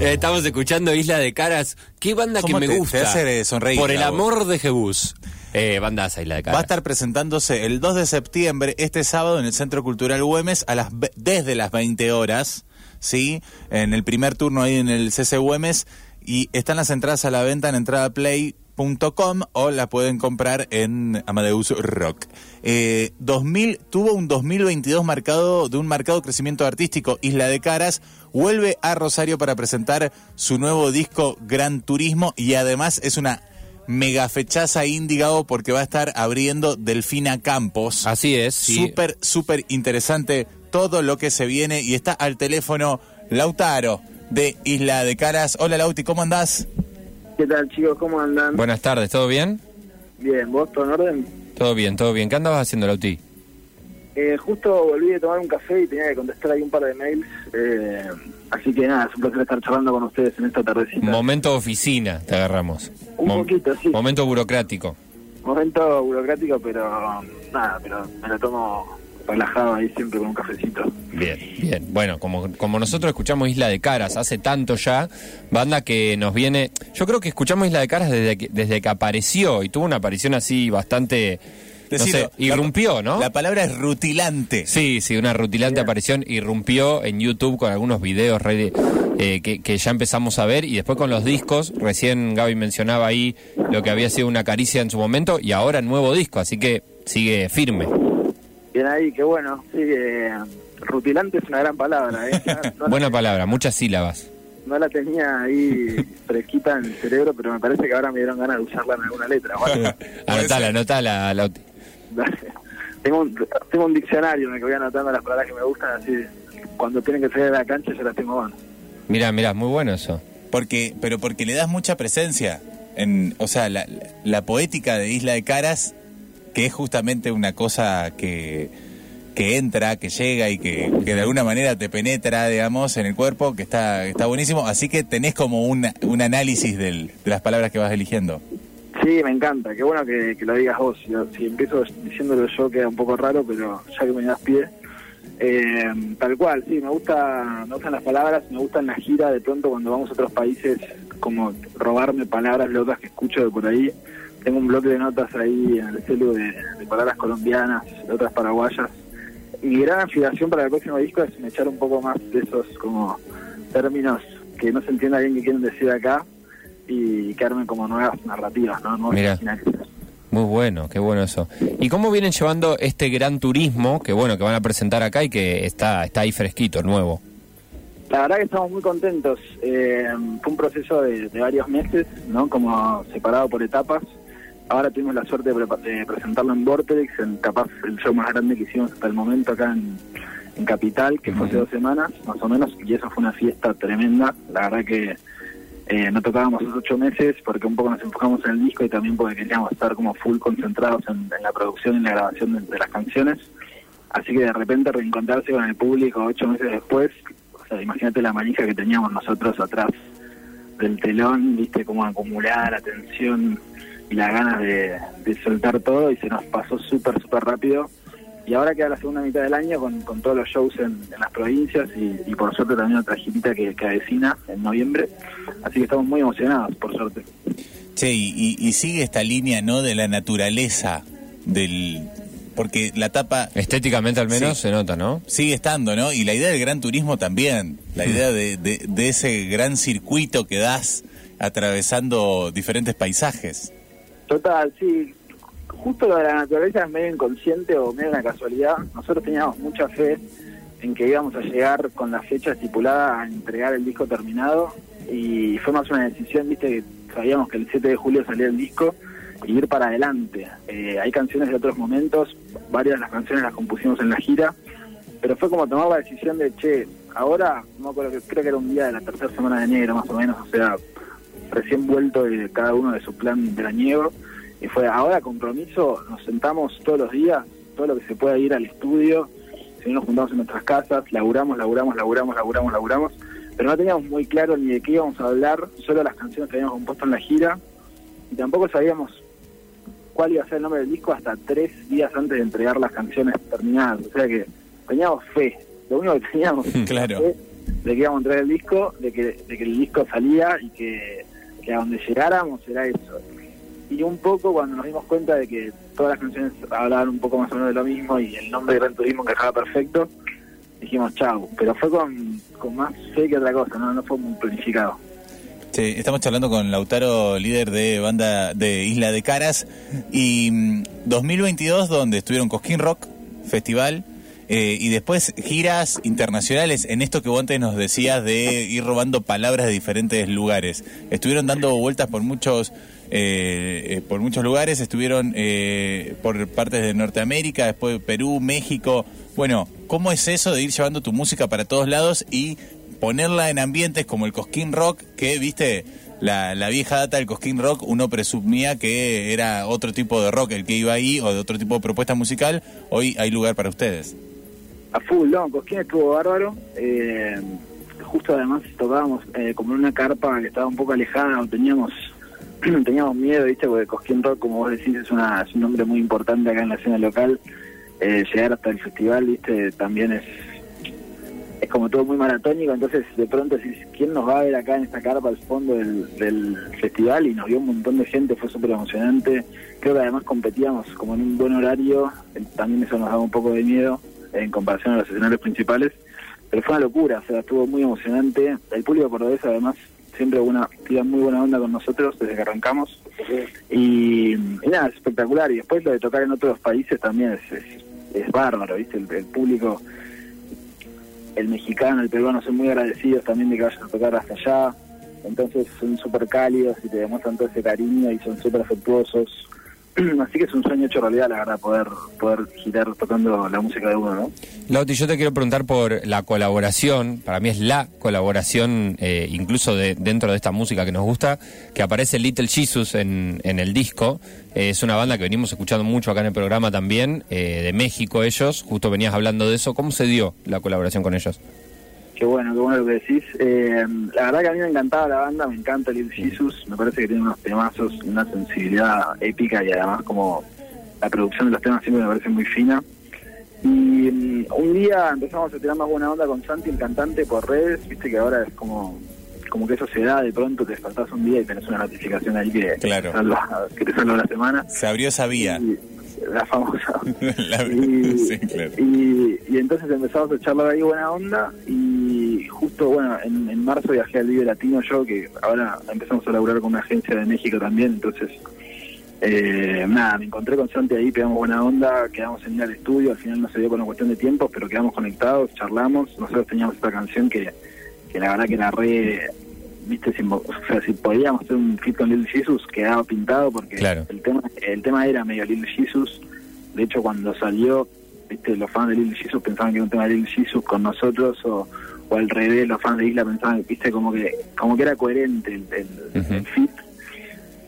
Eh, Estamos escuchando Isla de Caras. ¿Qué banda que ¿Cómo me te- te gusta? hace sonreír, Por el amor de Jebús. Eh, Isla de Va Caras. a estar presentándose el 2 de septiembre, este sábado, en el Centro Cultural Güemes, a las, desde las 20 horas, ¿sí? En el primer turno ahí en el CC Güemes. Y están las entradas a la venta en o la pueden comprar en Amadeus Rock. Eh, 2000, tuvo un 2022 marcado de un marcado crecimiento artístico. Isla de Caras vuelve a Rosario para presentar su nuevo disco Gran Turismo y además es una mega fechaza índigo porque va a estar abriendo Delfina Campos. Así es, sí. Súper, súper interesante todo lo que se viene y está al teléfono Lautaro de Isla de Caras. Hola Lauti, ¿cómo andás? ¿Qué tal, chicos? ¿Cómo andan? Buenas tardes, ¿todo bien? Bien, ¿vos todo en orden? Todo bien, todo bien. ¿Qué andabas haciendo, Lauti? Eh, justo volví de tomar un café y tenía que contestar ahí un par de mails. eh, así que nada, es un placer estar charlando con ustedes en esta tardecita. Momento oficina, te agarramos. Un poquito, sí. Momento burocrático. Momento burocrático, pero nada, pero me lo tomo relajado ahí siempre con un cafecito. Bien, bien. Bueno, como, como nosotros escuchamos Isla de Caras hace tanto ya, banda que nos viene... Yo creo que escuchamos Isla de Caras desde que, desde que apareció y tuvo una aparición así bastante... No sé, irrumpió, la- ¿no? La palabra es rutilante. Sí, sí, una rutilante aparición irrumpió en YouTube con algunos videos re- eh, que, que ya empezamos a ver y después con los discos, recién Gaby mencionaba ahí lo que había sido una caricia en su momento y ahora nuevo disco, así que sigue firme. Bien ahí, qué bueno. Sí, eh, rutilante es una gran palabra. ¿eh? No, Buena la- palabra, muchas sílabas. no la tenía ahí fresquita en el cerebro, pero me parece que ahora me dieron ganas de usarla en alguna letra. Anotala, anotala, Lauti. tengo, un, tengo un diccionario en el que voy anotando las palabras que me gustan, así cuando tienen que salir de la cancha yo las tengo mano. Mirá, mirá, muy bueno eso. Porque, pero porque le das mucha presencia. En, o sea, la, la poética de Isla de Caras, que es justamente una cosa que, que entra, que llega y que, de alguna manera te penetra, digamos, en el cuerpo, que está, está buenísimo. Así que tenés como un, un análisis del- de las palabras que vas eligiendo. Sí, me encanta, qué bueno que, que lo digas vos. Si empiezo diciéndolo yo queda un poco raro, pero ya que me das pie. Eh, tal cual, sí, me gusta, me gustan las palabras, me gustan las giras, de pronto cuando vamos a otros países, como robarme palabras locas que escucho de por ahí. Tengo un bloque de notas ahí en el celu de, de palabras colombianas, de otras paraguayas. Mi gran aspiración para el próximo disco es echar un poco más de esos como términos que no se entienda bien qué quieren decir acá y quedarme como nuevas narrativas, ¿no? Nuevos Mira. Muy bueno, qué bueno eso. ¿Y cómo vienen llevando este gran turismo que bueno, que van a presentar acá y que está, está ahí fresquito, nuevo? La verdad que estamos muy contentos. Eh, fue un proceso de, de varios meses, ¿no? Como separado por etapas. Ahora tuvimos la suerte de, presentarlo en Vortex, en capaz el show más grande que hicimos hasta el momento acá en, en Capital, que fue hace dos semanas, más o menos, y eso fue una fiesta tremenda. La verdad que eh, no tocábamos esos ocho meses porque un poco nos enfocamos en el disco y también porque queríamos estar como full concentrados en, en la producción y en la grabación de, de las canciones. Así que de repente reencontrarse con el público ocho meses después, o sea, imagínate la manija que teníamos nosotros atrás del telón, viste cómo acumular la tensión y las ganas de, de soltar todo y se nos pasó súper, súper rápido. Y ahora queda la segunda mitad del año con, con todos los shows en, en las provincias y, y por suerte también otra girita que, que avecina en noviembre. Así que estamos muy emocionados, por suerte. Che, y, y- y sigue esta línea, ¿no? De la naturaleza del... Porque la tapa Estéticamente al menos Sí. se nota, ¿no? sigue estando, ¿no? Y la idea del gran turismo también, la idea de, de- de ese gran circuito que das atravesando diferentes paisajes. Total, sí. Justo lo de la naturaleza es medio inconsciente o medio una casualidad. Nosotros teníamos mucha fe en que íbamos a llegar con la fecha estipulada a entregar el disco terminado y fue más una decisión, viste, que sabíamos que el 7 de julio salía el disco y ir para adelante. Eh, hay canciones de otros momentos, varias de las canciones las compusimos en la gira, pero fue como tomar la decisión de, che, ahora, no me acuerdo, creo que era un día de la tercera semana de enero más o menos, o sea, recién vuelto de cada uno de su plan veraniego y fue ahora compromiso, nos sentamos todos los días, todo lo que se pueda ir al estudio, si no nos juntamos en nuestras casas, laburamos, laburamos, laburamos, laburamos, laburamos, pero no teníamos muy claro ni de qué íbamos a hablar, solo las canciones que habíamos compuesto en la gira y tampoco sabíamos cuál iba a ser el nombre del disco hasta tres días antes de entregar las canciones terminadas, o sea que teníamos fe, lo único que teníamos Claro. fe de que íbamos a entrar el disco, de que, de que el disco salía y que, que a donde llegáramos era eso. Y un poco cuando nos dimos cuenta de que todas las canciones hablaban un poco más o menos de lo mismo y el nombre de Gran Turismo encajaba perfecto, dijimos chau. Pero fue con, con más fe que otra cosa, no, no fue muy planificado. Sí, estamos charlando con Lautaro, líder de banda de Isla de Caras, y mm, 2022 donde estuvieron Cosquín Rock Festival, eh, y después giras internacionales en esto que vos antes nos decías de ir robando palabras de diferentes lugares. Estuvieron dando vueltas por muchos eh, eh, por muchos lugares, estuvieron eh, por partes de Norteamérica, después Perú, México. Bueno, ¿cómo es eso de ir llevando tu música para todos lados y ponerla en ambientes como el Cosquín Rock, que viste, la, la vieja data del Cosquín Rock, uno presumía que era otro tipo de rock el que iba ahí o de otro tipo de propuesta musical, hoy hay lugar para ustedes. A full, no, Cosquín estuvo bárbaro. Eh, justo además tocábamos eh, como en una carpa que estaba un poco alejada, teníamos teníamos miedo, ¿viste? Porque Cosquín Rock, como vos decís, es, una, es un nombre muy importante acá en la escena local. Eh, llegar hasta el festival, ¿viste? También es es como todo muy maratónico, entonces de pronto decís, ¿quién nos va a ver acá en esta carpa al fondo del, del festival? Y nos vio un montón de gente, fue súper emocionante. Creo que además competíamos como en un buen horario, eh, también eso nos daba un poco de miedo en comparación a los escenarios principales, pero fue una locura, o sea, estuvo muy emocionante. El público cordobés además siempre una tira muy buena onda con nosotros desde que arrancamos y, nada, es espectacular. Y después lo de tocar en otros países también es, es, es bárbaro, ¿viste? El, el público el mexicano, el peruano son muy agradecidos también de que vayan a tocar hasta allá. Entonces son súper cálidos y te demuestran todo ese cariño y son súper afectuosos. Así que es un sueño hecho realidad, la verdad, poder, poder girar tocando la música de uno, ¿no? Lauti, yo te quiero preguntar por la colaboración, para mí es la colaboración, eh, incluso de, dentro de esta música que nos gusta, que aparece Little Jesus en, en el disco. Eh, es una banda que venimos escuchando mucho acá en el programa también, eh, de México ellos, justo venías hablando de eso. ¿Cómo se dio la colaboración con ellos? Qué bueno, qué bueno lo que decís. Eh, la verdad que a mí me encantaba la banda, me encanta Little Jesus, me parece que tiene unos temazos, una sensibilidad épica y además como la producción de los temas siempre me parece muy fina. Y mm, un día empezamos a tirar más buena onda con Santi, el cantante, por redes, viste que ahora es como como que eso se da, de pronto te despertás un día y tenés una notificación ahí que, Claro. te, salva, que te salva la semana. Se abrió esa vía. Y- la famosa. La- y, sí, claro. y, y entonces empezamos a charlar ahí buena onda y justo, bueno, en, en marzo viajé al Vive Latino yo, que ahora empezamos a laburar con una agencia de México también, entonces, eh, nada, me encontré con Santi ahí, pegamos buena onda, quedamos en ir al estudio, al final no se dio con una cuestión de tiempo, pero quedamos conectados, charlamos, nosotros teníamos esta canción que, que la verdad que era re... Viste, si, o sea, si podíamos hacer un fit con Little Jesus, quedaba pintado porque Claro. el tema el tema era medio Little Jesus. De hecho, cuando salió, viste, los fans de Little Jesus pensaban que era un tema de Little Jesus con nosotros o, o al revés, los fans de Isla pensaban, viste, como que como que era coherente el, el, fit.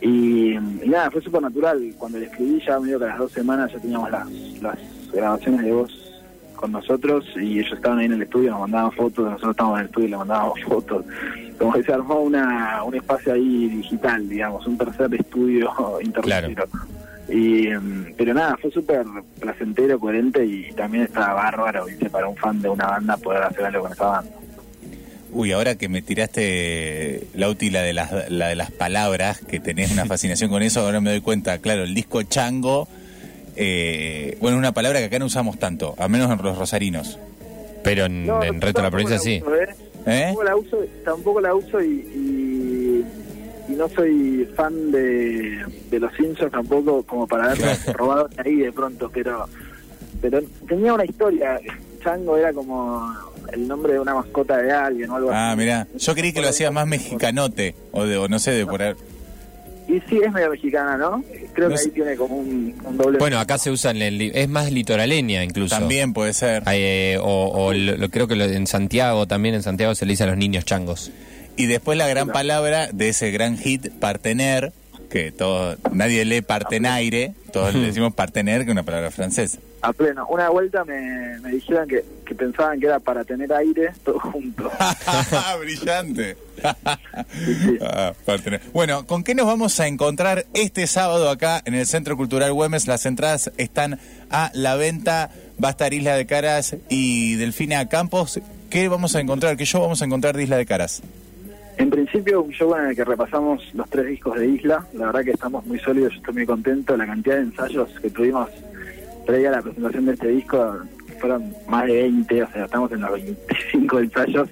Y, y nada, fue súper natural. Cuando le escribí ya medio que a las dos semanas ya teníamos las, las grabaciones de voz con nosotros y ellos estaban ahí en el estudio, nos mandaban fotos, nosotros estábamos en el estudio y les mandábamos fotos. Como que se armó una, un espacio ahí digital, digamos, un tercer estudio internet. Y, mm, pero nada, fue súper placentero, coherente y también estaba bárbaro, ¿viste? Para un fan de una banda poder hacer algo con esa banda. Uy, ahora que me tiraste, Lauti, la de las, la de las palabras, que tenés una fascinación con eso, ahora me doy cuenta, claro, el disco chango, eh, bueno, una palabra que acá no usamos tanto, al menos en los rosarinos. Pero en, No, en resto de la provincia sí. uso, ¿eh? ¿Eh? Tampoco la uso, tampoco la uso y, y, y no soy fan de, de los Simpsons tampoco como para haberlo robado de ahí de pronto, pero pero tenía una historia. Chango era como el nombre de una mascota de alguien o algo Ah, así. mirá, yo creí que lo hacía más mexicanote, o, de, o no sé, de por ahí. Y sí, es medio mexicana, ¿no? Creo No que sé. ahí tiene como un, un doble. Bueno, acá se usa en el, es más litoraleña incluso. También puede ser. Eh, o o lo, lo- creo que lo- en Santiago también, en Santiago se le dice a los niños changos. Y después la gran palabra de ese gran hit, partener, que todo, nadie lee partenaire, todos le decimos partener, que es una palabra francesa. A pleno. Una vuelta me, me dijeron que, que pensaban que era para tener aire todo junto. Brillante. Sí, sí. Ah, partener. Bueno, ¿con qué nos vamos a encontrar este sábado acá en el Centro Cultural Güemes? Las entradas están a la venta. Va a estar Isla de Caras y Delfina Campos. ¿qué vamos a encontrar? ¿Qué show vamos a encontrar de Isla de Caras? En principio, un show en el que repasamos los tres discos de Isla. La verdad que estamos muy sólidos, yo estoy muy contento. La cantidad de ensayos que tuvimos previa a la presentación de este disco fueron más de 20, o sea, estamos en los 25 ensayos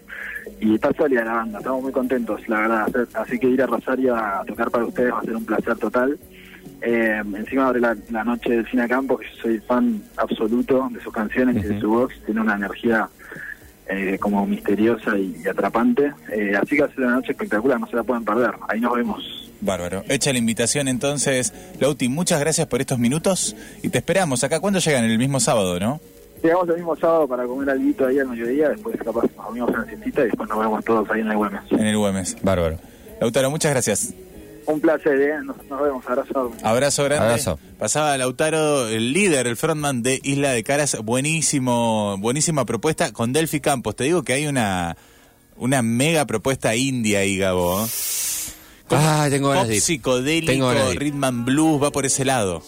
y está sólida la banda, estamos muy contentos, la verdad. Así que ir a Rosario a tocar para ustedes va a ser un placer total. Eh, encima abre la, noche del Cine Campo, que yo soy fan absoluto de sus canciones y de su voz, tiene una energía eh, como misteriosa y, atrapante. Eh, así que ser una noche espectacular, no se la pueden perder. Ahí nos vemos. Bárbaro. Hecha la invitación entonces, Lauti, muchas gracias por estos minutos y te esperamos acá. ¿Cuándo llegan? El mismo sábado, ¿no? Llegamos el mismo sábado para comer algo ahí al mediodía, después capaz nos comimos una siestita y después nos vemos todos ahí en el Güemes. En el Güemes, bárbaro. Lautaro, muchas gracias. Un placer, ¿eh? Nos, vemos, abrazo. Abrazo grande. Abrazo. Pasaba Lautaro, el líder, el frontman de Isla de Caras, buenísimo, buenísima propuesta con Delphi Campos. Te digo que hay una, una mega propuesta india ahí, Gabo. Ah, tengo ganas psicodélico, rhythm and blues, va por ese lado.